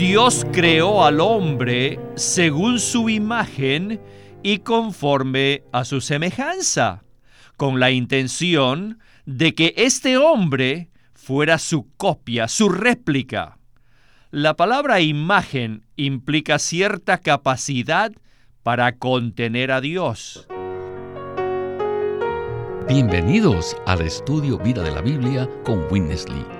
Dios creó al hombre según su imagen y conforme a su semejanza, con la intención de que este hombre fuera su copia, su réplica. La palabra imagen implica cierta capacidad para contener a Dios. Bienvenidos al estudio Vida de la Biblia con Witness Lee.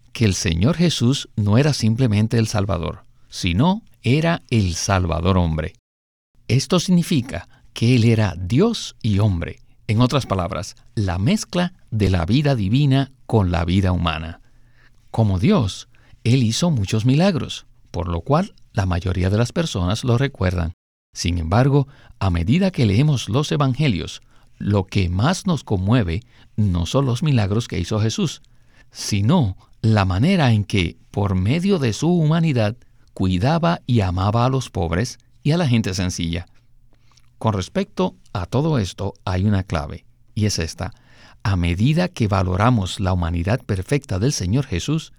que el Señor Jesús no era simplemente el Salvador, sino era el Salvador hombre. Esto significa que Él era Dios y hombre, en otras palabras, la mezcla de la vida divina con la vida humana. Como Dios, Él hizo muchos milagros, por lo cual la mayoría de las personas lo recuerdan. Sin embargo, a medida que leemos los Evangelios, lo que más nos conmueve no son los milagros que hizo Jesús, sino la manera en que, por medio de su humanidad, cuidaba y amaba a los pobres y a la gente sencilla. Con respecto a todo esto hay una clave, y es esta. A medida que valoramos la humanidad perfecta del Señor Jesús,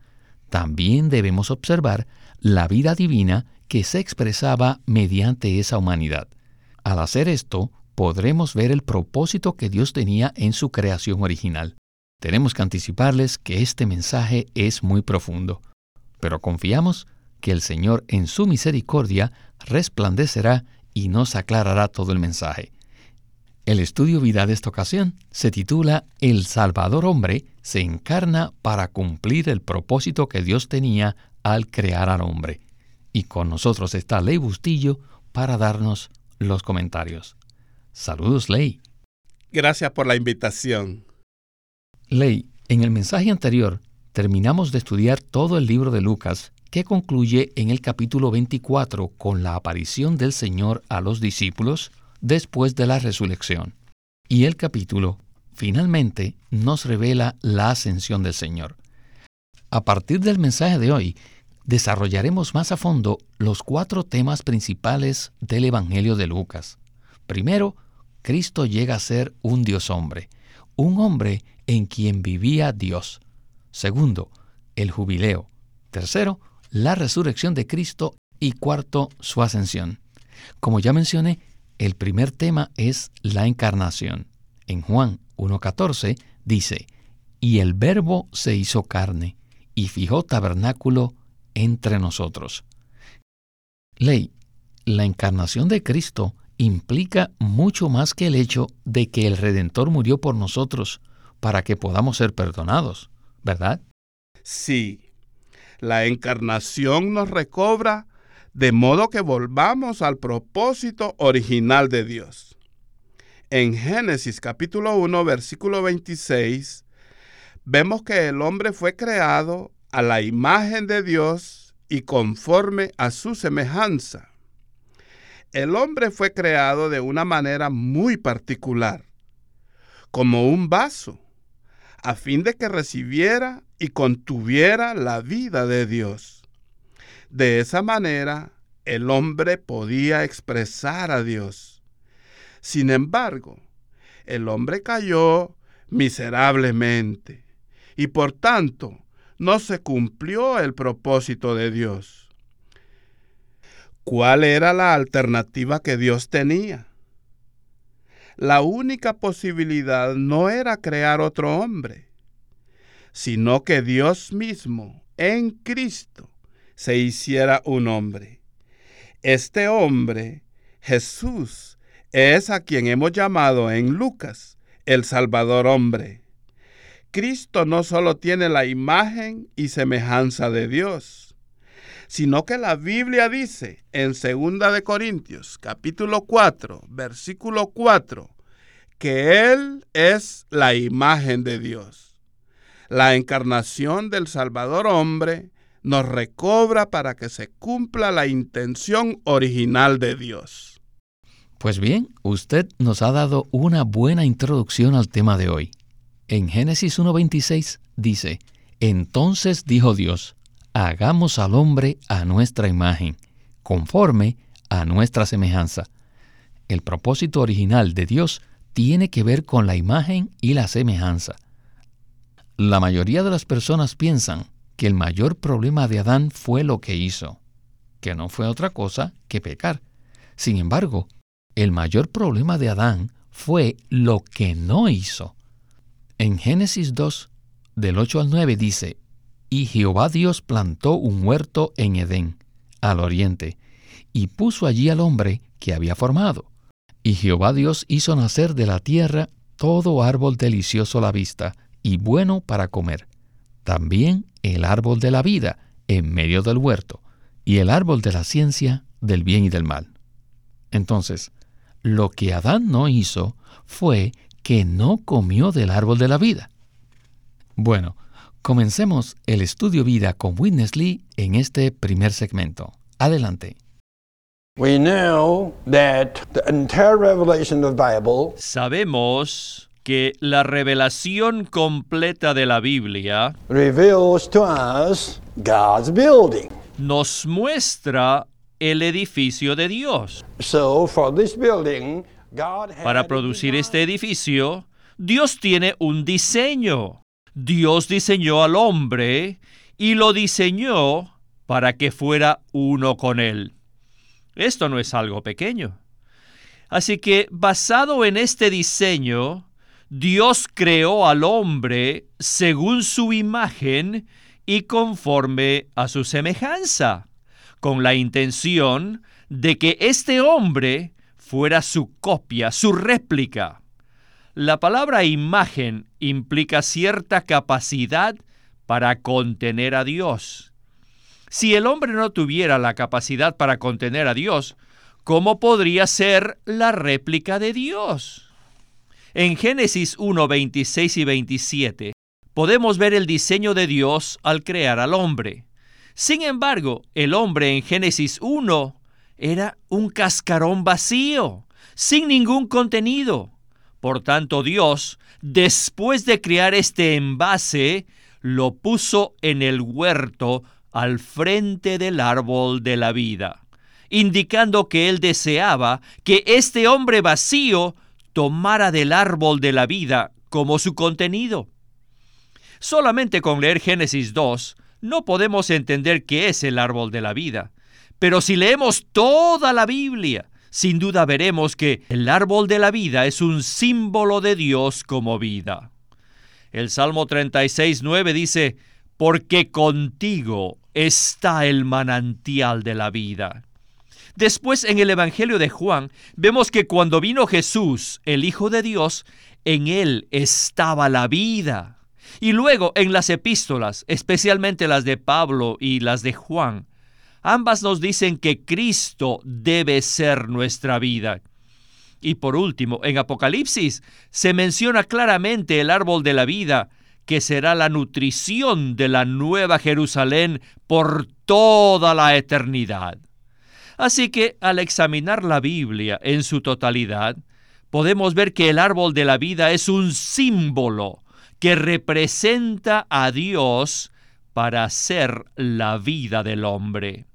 también debemos observar la vida divina que se expresaba mediante esa humanidad. Al hacer esto, podremos ver el propósito que Dios tenía en su creación original. Tenemos que anticiparles que este mensaje es muy profundo, pero confiamos que el Señor en su misericordia resplandecerá y nos aclarará todo el mensaje. El estudio vida de esta ocasión se titula El Salvador hombre se encarna para cumplir el propósito que Dios tenía al crear al hombre. Y con nosotros está Ley Bustillo para darnos los comentarios. Saludos, Ley. Gracias por la invitación. Ley, en el mensaje anterior terminamos de estudiar todo el libro de Lucas, que concluye en el capítulo 24 con la aparición del Señor a los discípulos después de la resurrección. Y el capítulo, finalmente, nos revela la ascensión del Señor. A partir del mensaje de hoy, desarrollaremos más a fondo los cuatro temas principales del Evangelio de Lucas. Primero, Cristo llega a ser un Dios hombre, un hombre en quien vivía Dios. Segundo, el jubileo. Tercero, la resurrección de Cristo. Y cuarto, su ascensión. Como ya mencioné, el primer tema es la encarnación. En Juan 1.14 dice, y el verbo se hizo carne y fijó tabernáculo entre nosotros. Ley, la encarnación de Cristo implica mucho más que el hecho de que el Redentor murió por nosotros para que podamos ser perdonados, ¿verdad? Sí, la encarnación nos recobra de modo que volvamos al propósito original de Dios. En Génesis capítulo 1, versículo 26, vemos que el hombre fue creado a la imagen de Dios y conforme a su semejanza. El hombre fue creado de una manera muy particular, como un vaso a fin de que recibiera y contuviera la vida de Dios. De esa manera, el hombre podía expresar a Dios. Sin embargo, el hombre cayó miserablemente y por tanto no se cumplió el propósito de Dios. ¿Cuál era la alternativa que Dios tenía? La única posibilidad no era crear otro hombre, sino que Dios mismo, en Cristo, se hiciera un hombre. Este hombre, Jesús, es a quien hemos llamado en Lucas el Salvador hombre. Cristo no solo tiene la imagen y semejanza de Dios, sino que la Biblia dice en 2 de Corintios, capítulo 4, versículo 4, que Él es la imagen de Dios. La encarnación del Salvador hombre nos recobra para que se cumpla la intención original de Dios. Pues bien, usted nos ha dado una buena introducción al tema de hoy. En Génesis 1.26 dice, Entonces dijo Dios, hagamos al hombre a nuestra imagen, conforme a nuestra semejanza. El propósito original de Dios tiene que ver con la imagen y la semejanza. La mayoría de las personas piensan que el mayor problema de Adán fue lo que hizo, que no fue otra cosa que pecar. Sin embargo, el mayor problema de Adán fue lo que no hizo. En Génesis 2, del 8 al 9 dice, Y Jehová Dios plantó un huerto en Edén, al oriente, y puso allí al hombre que había formado. Y Jehová Dios hizo nacer de la tierra todo árbol delicioso a la vista y bueno para comer. También el árbol de la vida en medio del huerto y el árbol de la ciencia del bien y del mal. Entonces, lo que Adán no hizo fue que no comió del árbol de la vida. Bueno, comencemos el estudio vida con Witness Lee en este primer segmento. Adelante. Sabemos que la revelación completa de la Biblia nos muestra el edificio de Dios. Para producir este edificio, Dios tiene un diseño. Dios diseñó al hombre y lo diseñó para que fuera uno con él. Esto no es algo pequeño. Así que basado en este diseño, Dios creó al hombre según su imagen y conforme a su semejanza, con la intención de que este hombre fuera su copia, su réplica. La palabra imagen implica cierta capacidad para contener a Dios. Si el hombre no tuviera la capacidad para contener a Dios, ¿cómo podría ser la réplica de Dios? En Génesis 1, 26 y 27 podemos ver el diseño de Dios al crear al hombre. Sin embargo, el hombre en Génesis 1 era un cascarón vacío, sin ningún contenido. Por tanto, Dios, después de crear este envase, lo puso en el huerto al frente del árbol de la vida, indicando que él deseaba que este hombre vacío tomara del árbol de la vida como su contenido. Solamente con leer Génesis 2 no podemos entender qué es el árbol de la vida, pero si leemos toda la Biblia, sin duda veremos que el árbol de la vida es un símbolo de Dios como vida. El Salmo 36, 9 dice, porque contigo está el manantial de la vida. Después en el Evangelio de Juan vemos que cuando vino Jesús, el Hijo de Dios, en él estaba la vida. Y luego en las epístolas, especialmente las de Pablo y las de Juan, ambas nos dicen que Cristo debe ser nuestra vida. Y por último, en Apocalipsis se menciona claramente el árbol de la vida, que será la nutrición de la nueva Jerusalén por toda la eternidad. Así que al examinar la Biblia en su totalidad, podemos ver que el árbol de la vida es un símbolo que representa a Dios para ser la vida del hombre.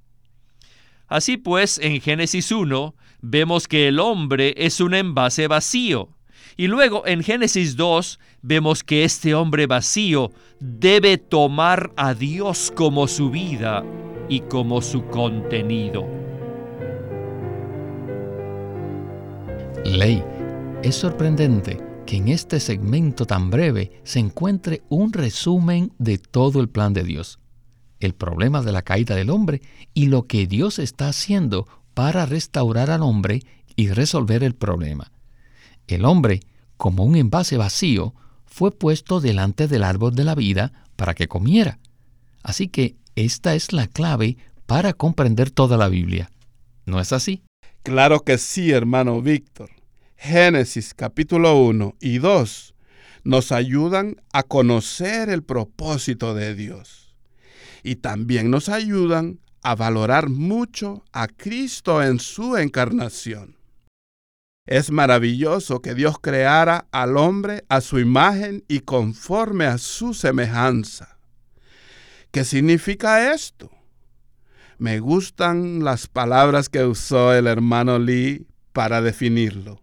Así pues, en Génesis 1 vemos que el hombre es un envase vacío. Y luego en Génesis 2 vemos que este hombre vacío debe tomar a Dios como su vida y como su contenido. Ley, es sorprendente que en este segmento tan breve se encuentre un resumen de todo el plan de Dios, el problema de la caída del hombre y lo que Dios está haciendo para restaurar al hombre y resolver el problema. El hombre, como un envase vacío, fue puesto delante del árbol de la vida para que comiera. Así que esta es la clave para comprender toda la Biblia. ¿No es así? Claro que sí, hermano Víctor. Génesis capítulo 1 y 2 nos ayudan a conocer el propósito de Dios. y también nos ayudan a valorar mucho a Cristo en su encarnación. Es maravilloso que Dios creara al hombre a su imagen y conforme a su semejanza. ¿Qué significa esto? Me gustan las palabras que usó el hermano Lee para definirlo.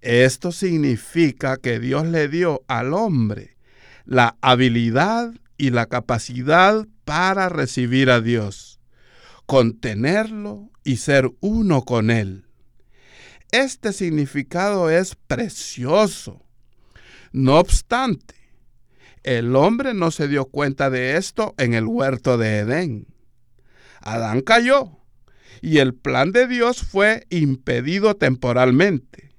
Esto significa que Dios le dio al hombre la habilidad y la capacidad para recibir a Dios, contenerlo y ser uno con Él. Este significado es precioso. No obstante, el hombre no se dio cuenta de esto en el huerto de Edén. Adán cayó y el plan de Dios fue impedido temporalmente.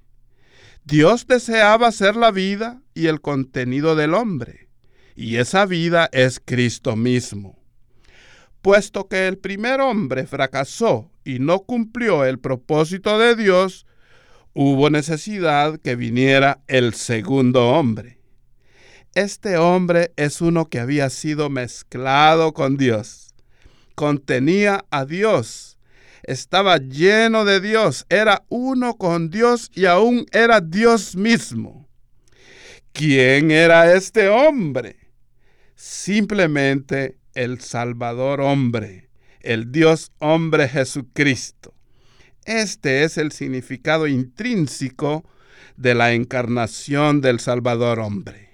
Dios deseaba ser la vida y el contenido del hombre, y esa vida es Cristo mismo. Puesto que el primer hombre fracasó y no cumplió el propósito de Dios, hubo necesidad que viniera el segundo hombre. Este hombre es uno que había sido mezclado con Dios. Contenía a Dios. Estaba lleno de Dios. Era uno con Dios y aún era Dios mismo. ¿Quién era este hombre? Simplemente el Salvador hombre, el Dios hombre Jesucristo. Este es el significado intrínseco de la encarnación del Salvador hombre.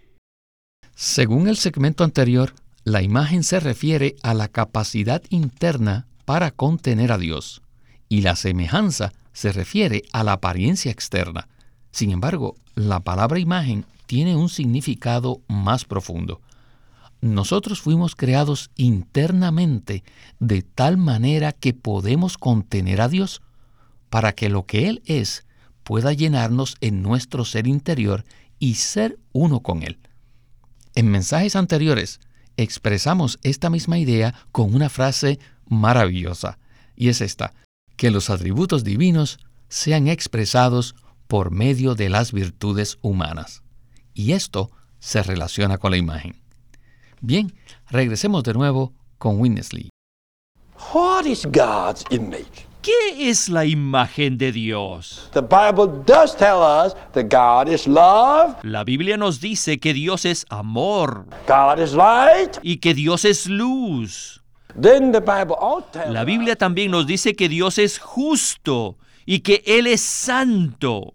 Según el segmento anterior, la imagen se refiere a la capacidad interna para contener a Dios y la semejanza se refiere a la apariencia externa. Sin embargo, la palabra imagen tiene un significado más profundo. Nosotros fuimos creados internamente de tal manera que podemos contener a Dios para que lo que Él es pueda llenarnos en nuestro ser interior y ser uno con Él. En mensajes anteriores expresamos esta misma idea con una frase maravillosa, y es esta, que los atributos divinos sean expresados por medio de las virtudes humanas. Y esto se relaciona con la imagen. Bien, regresemos de nuevo con Winnesley. What is God's image? ¿Qué es la imagen de Dios? La Biblia nos dice que Dios es amor. Y que Dios es luz. La Biblia también nos dice que Dios es justo y que Él es santo.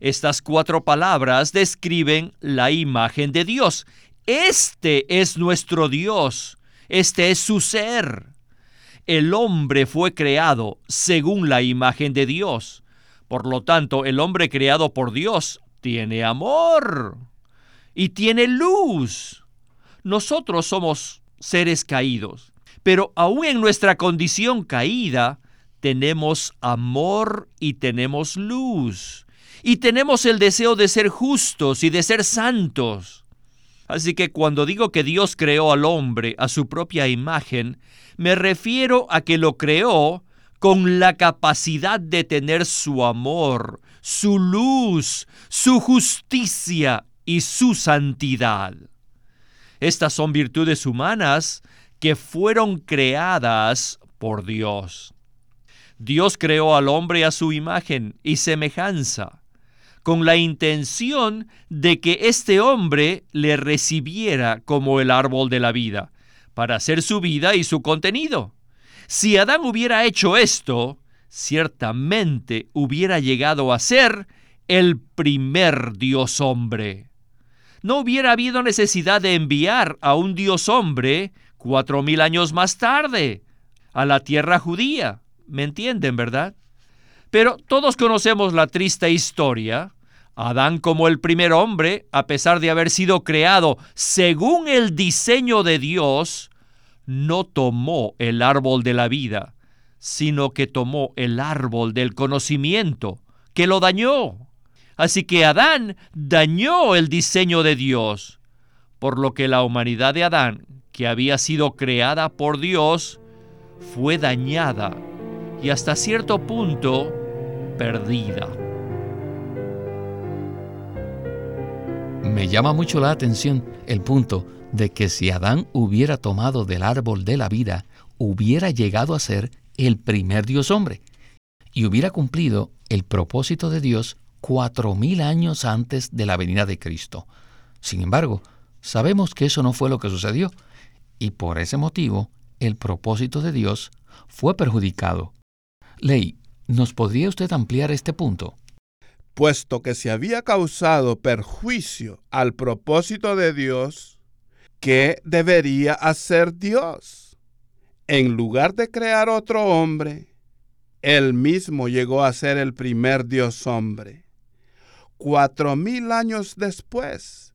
Estas cuatro palabras describen la imagen de Dios. Este es nuestro Dios. Este es su ser el hombre fue creado según la imagen de Dios. Por lo tanto, el hombre creado por Dios tiene amor y tiene luz. Nosotros somos seres caídos, pero aún en nuestra condición caída, tenemos amor y tenemos luz. Y tenemos el deseo de ser justos y de ser santos. Así que cuando digo que Dios creó al hombre a su propia imagen, me refiero a que lo creó con la capacidad de tener su amor, su luz, su justicia y su santidad. Estas son virtudes humanas que fueron creadas por Dios. Dios creó al hombre a su imagen y semejanza con la intención de que este hombre le recibiera como el árbol de la vida, para hacer su vida y su contenido. Si Adán hubiera hecho esto, ciertamente hubiera llegado a ser el primer Dios hombre. No hubiera habido necesidad de enviar a un Dios hombre cuatro mil años más tarde a la tierra judía. ¿Me entienden, verdad? Pero todos conocemos la triste historia Adán como el primer hombre, a pesar de haber sido creado según el diseño de Dios, no tomó el árbol de la vida, sino que tomó el árbol del conocimiento, que lo dañó. Así que Adán dañó el diseño de Dios, por lo que la humanidad de Adán, que había sido creada por Dios, fue dañada y hasta cierto punto perdida. Me llama mucho la atención el punto de que si Adán hubiera tomado del árbol de la vida, hubiera llegado a ser el primer Dios hombre y hubiera cumplido el propósito de Dios cuatro mil años antes de la venida de Cristo. Sin embargo, sabemos que eso no fue lo que sucedió, y por ese motivo el propósito de Dios fue perjudicado. Ley, ¿nos podría usted ampliar este punto? Puesto que se había causado perjuicio al propósito de Dios, ¿qué debería hacer Dios? En lugar de crear otro hombre, él mismo llegó a ser el primer Dios hombre. Cuatro mil años después,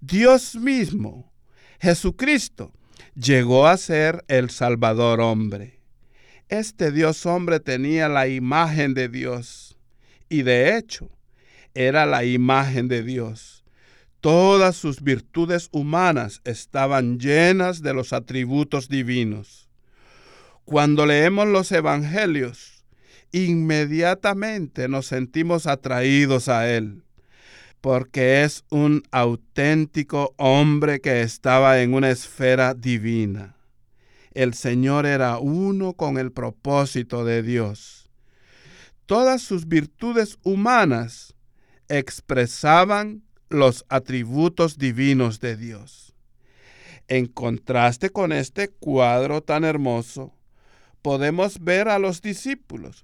Dios mismo, Jesucristo, llegó a ser el Salvador hombre. Este Dios hombre tenía la imagen de Dios y de hecho era la imagen de Dios. Todas sus virtudes humanas estaban llenas de los atributos divinos. Cuando leemos los evangelios, inmediatamente nos sentimos atraídos a Él porque es un auténtico hombre que estaba en una esfera divina. El Señor era uno con el propósito de Dios. Todas sus virtudes humanas expresaban los atributos divinos de Dios. En contraste con este cuadro tan hermoso, podemos ver a los discípulos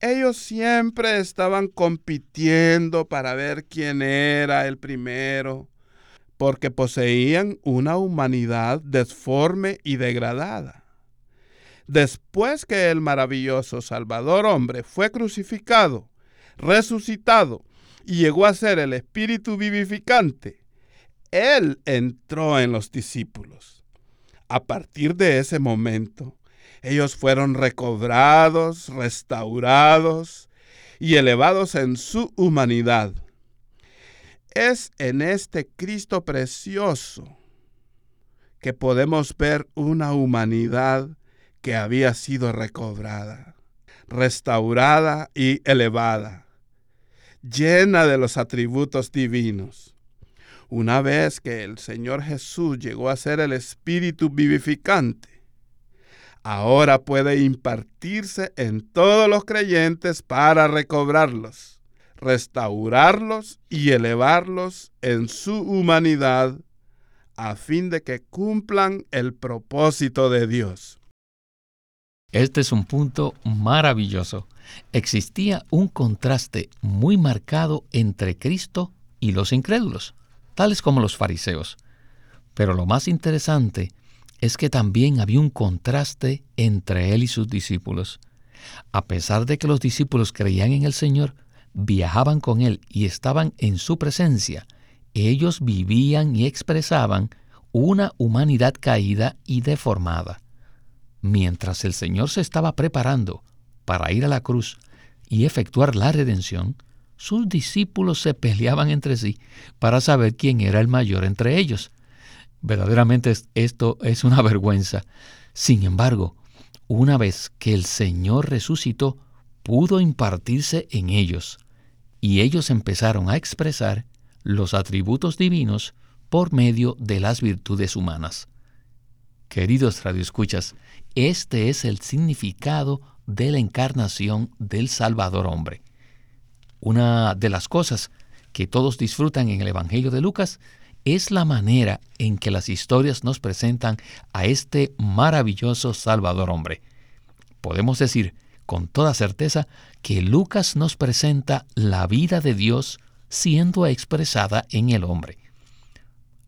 ellos siempre estaban compitiendo para ver quién era el primero, porque poseían una humanidad desforme y degradada. Después que el maravilloso Salvador hombre fue crucificado, resucitado y llegó a ser el Espíritu vivificante, Él entró en los discípulos. A partir de ese momento, ellos fueron recobrados, restaurados y elevados en su humanidad. Es en este Cristo precioso que podemos ver una humanidad que había sido recobrada, restaurada y elevada, llena de los atributos divinos. Una vez que el Señor Jesús llegó a ser el Espíritu vivificante, ahora puede impartirse en todos los creyentes para recobrarlos, restaurarlos y elevarlos en su humanidad a fin de que cumplan el propósito de Dios. Este es un punto maravilloso. Existía un contraste muy marcado entre Cristo y los incrédulos, tales como los fariseos. Pero lo más interesante es que también había un contraste entre él y sus discípulos. A pesar de que los discípulos creían en el Señor, viajaban con él y estaban en su presencia, ellos vivían y expresaban una humanidad caída y deformada. Mientras el Señor se estaba preparando para ir a la cruz y efectuar la redención, sus discípulos se peleaban entre sí para saber quién era el mayor entre ellos. Verdaderamente esto es una vergüenza. Sin embargo, una vez que el Señor resucitó, pudo impartirse en ellos, y ellos empezaron a expresar los atributos divinos por medio de las virtudes humanas. Queridos radioescuchas, este es el significado de la encarnación del Salvador hombre. Una de las cosas que todos disfrutan en el Evangelio de Lucas es la manera en que las historias nos presentan a este maravilloso Salvador hombre. Podemos decir con toda certeza que Lucas nos presenta la vida de Dios siendo expresada en el hombre.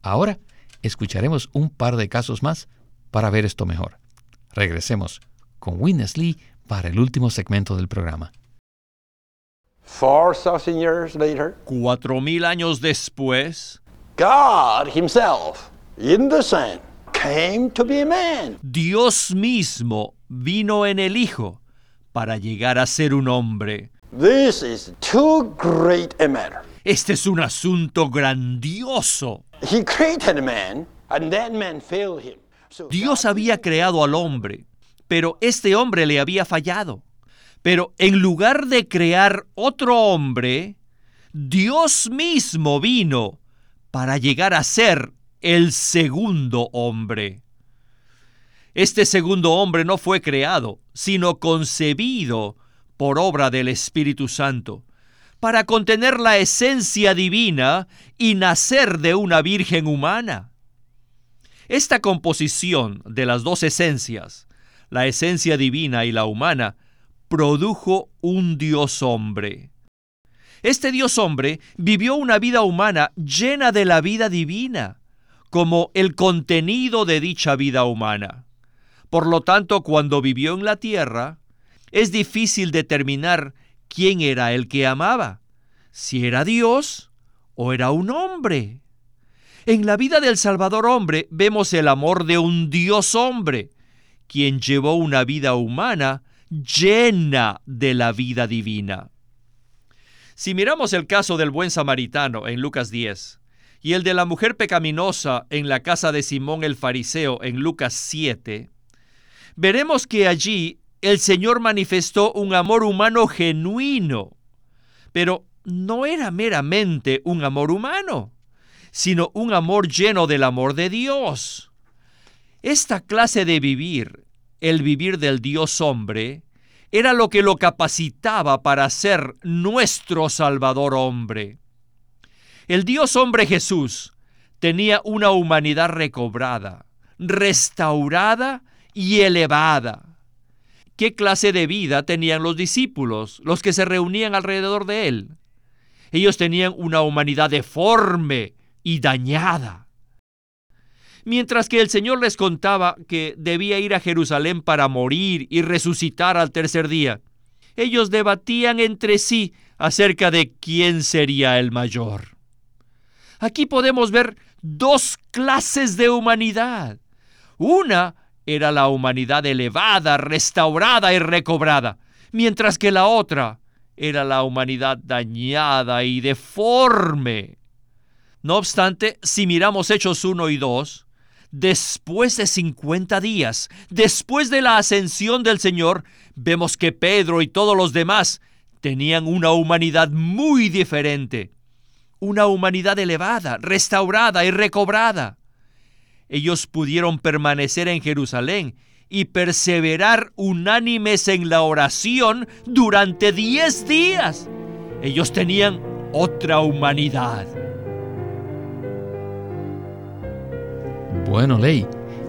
Ahora escucharemos un par de casos más para ver esto mejor. Regresemos con Witness Lee para el último segmento del programa. Cuatro mil años después, God himself in the Son came to be a man. Dios mismo vino en el Hijo para llegar a ser un hombre. This is too great a matter. Este es un asunto grandioso. He created a man and that man failed him. Dios había creado al hombre, pero este hombre le había fallado. Pero en lugar de crear otro hombre, Dios mismo vino para llegar a ser el segundo hombre. Este segundo hombre no fue creado, sino concebido por obra del Espíritu Santo, para contener la esencia divina y nacer de una virgen humana. Esta composición de las dos esencias, la esencia divina y la humana, produjo un Dios hombre. Este Dios hombre vivió una vida humana llena de la vida divina, como el contenido de dicha vida humana. Por lo tanto, cuando vivió en la tierra, es difícil determinar quién era el que amaba, si era Dios o era un hombre. En la vida del Salvador hombre vemos el amor de un Dios hombre, quien llevó una vida humana llena de la vida divina. Si miramos el caso del buen samaritano en Lucas 10 y el de la mujer pecaminosa en la casa de Simón el fariseo en Lucas 7, veremos que allí el Señor manifestó un amor humano genuino, pero no era meramente un amor humano, sino un amor lleno del amor de Dios. Esta clase de vivir, el vivir del Dios hombre, era lo que lo capacitaba para ser nuestro Salvador hombre. El Dios hombre Jesús tenía una humanidad recobrada, restaurada y elevada. ¿Qué clase de vida tenían los discípulos, los que se reunían alrededor de él? Ellos tenían una humanidad deforme y dañada. Mientras que el Señor les contaba que debía ir a Jerusalén para morir y resucitar al tercer día, ellos debatían entre sí acerca de quién sería el mayor. Aquí podemos ver dos clases de humanidad. Una era la humanidad elevada, restaurada y recobrada, mientras que la otra era la humanidad dañada y deforme. No obstante, si miramos Hechos 1 y 2, después de 50 días, después de la ascensión del Señor, vemos que Pedro y todos los demás tenían una humanidad muy diferente, una humanidad elevada, restaurada y recobrada ellos pudieron permanecer en Jerusalén y perseverar unánimes en la oración durante diez días. Ellos tenían otra humanidad. Bueno, Ley,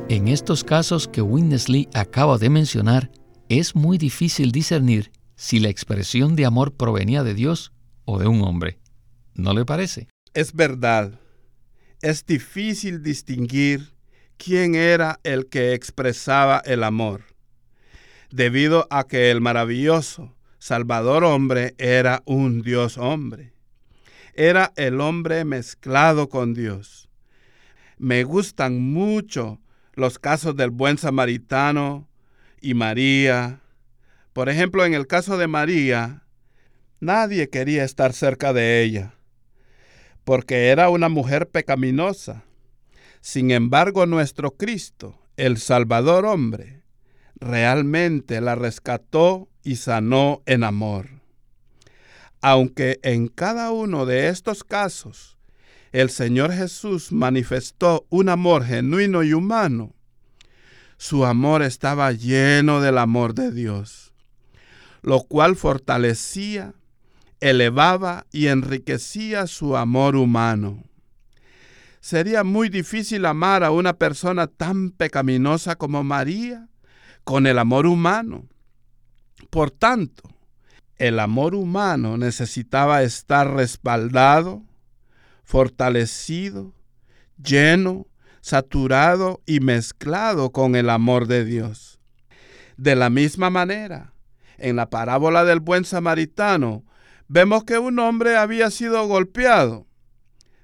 en estos casos que Winnesley acaba de mencionar, es muy difícil discernir si la expresión de amor provenía de Dios o de un hombre. ¿No le parece? Es verdad es difícil distinguir quién era el que expresaba el amor, debido a que el maravilloso Salvador hombre era un Dios hombre. Era el hombre mezclado con Dios. Me gustan mucho los casos del buen samaritano y María. Por ejemplo, en el caso de María, nadie quería estar cerca de ella porque era una mujer pecaminosa. Sin embargo, nuestro Cristo, el Salvador hombre, realmente la rescató y sanó en amor. Aunque en cada uno de estos casos el Señor Jesús manifestó un amor genuino y humano, su amor estaba lleno del amor de Dios, lo cual fortalecía elevaba y enriquecía su amor humano. Sería muy difícil amar a una persona tan pecaminosa como María con el amor humano. Por tanto, el amor humano necesitaba estar respaldado, fortalecido, lleno, saturado y mezclado con el amor de Dios. De la misma manera, en la parábola del buen samaritano, vemos que un hombre había sido golpeado,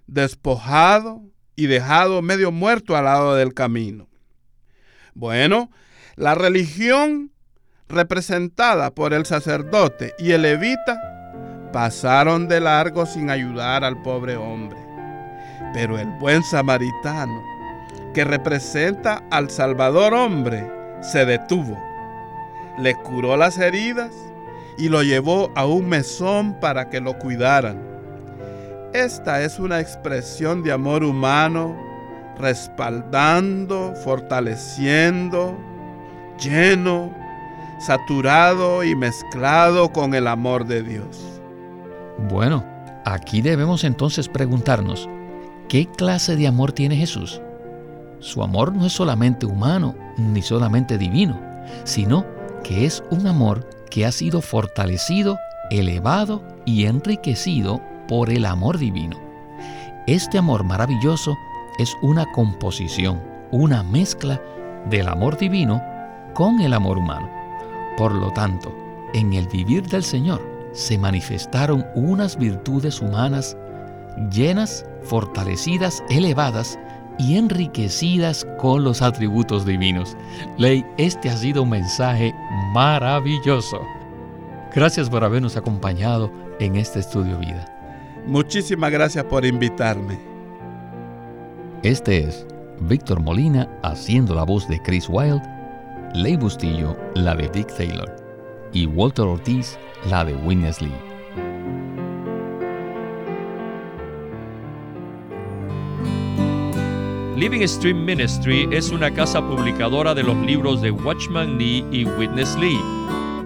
despojado y dejado medio muerto al lado del camino. Bueno, la religión representada por el sacerdote y el levita pasaron de largo sin ayudar al pobre hombre. Pero el buen samaritano, que representa al Salvador hombre, se detuvo, le curó las heridas y lo llevó a un mesón para que lo cuidaran. Esta es una expresión de amor humano, respaldando, fortaleciendo, lleno, saturado y mezclado con el amor de Dios. Bueno, aquí debemos entonces preguntarnos, ¿qué clase de amor tiene Jesús? Su amor no es solamente humano ni solamente divino, sino que es un amor que ha sido fortalecido, elevado y enriquecido por el amor divino. Este amor maravilloso es una composición, una mezcla del amor divino con el amor humano. Por lo tanto, en el vivir del Señor se manifestaron unas virtudes humanas llenas, fortalecidas, elevadas y enriquecidas con los atributos divinos. Ley, este ha sido un mensaje maravilloso. Gracias por habernos acompañado en este estudio vida. Muchísimas gracias por invitarme. Este es Víctor Molina haciendo la voz de Chris Wilde, Ley Bustillo la de Dick Taylor y Walter Ortiz la de Witness Lee. Living Stream Ministry es una casa publicadora de los libros de Watchman Nee y Witness Lee.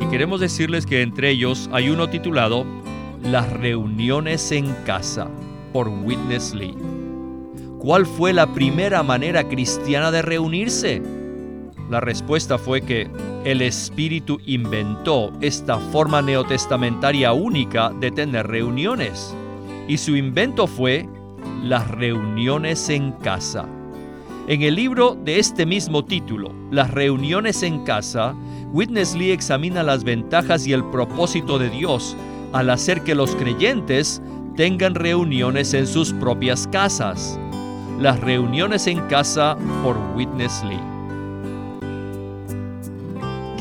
Y queremos decirles que entre ellos hay uno titulado Las reuniones en casa por Witness Lee. ¿Cuál fue la primera manera cristiana de reunirse? La respuesta fue que el Espíritu inventó esta forma neotestamentaria única de tener reuniones. Y su invento fue las reuniones en casa. En el libro de este mismo título, Las reuniones en casa, Witness Lee examina las ventajas y el propósito de Dios al hacer que los creyentes tengan reuniones en sus propias casas. Las reuniones en casa por Witness Lee.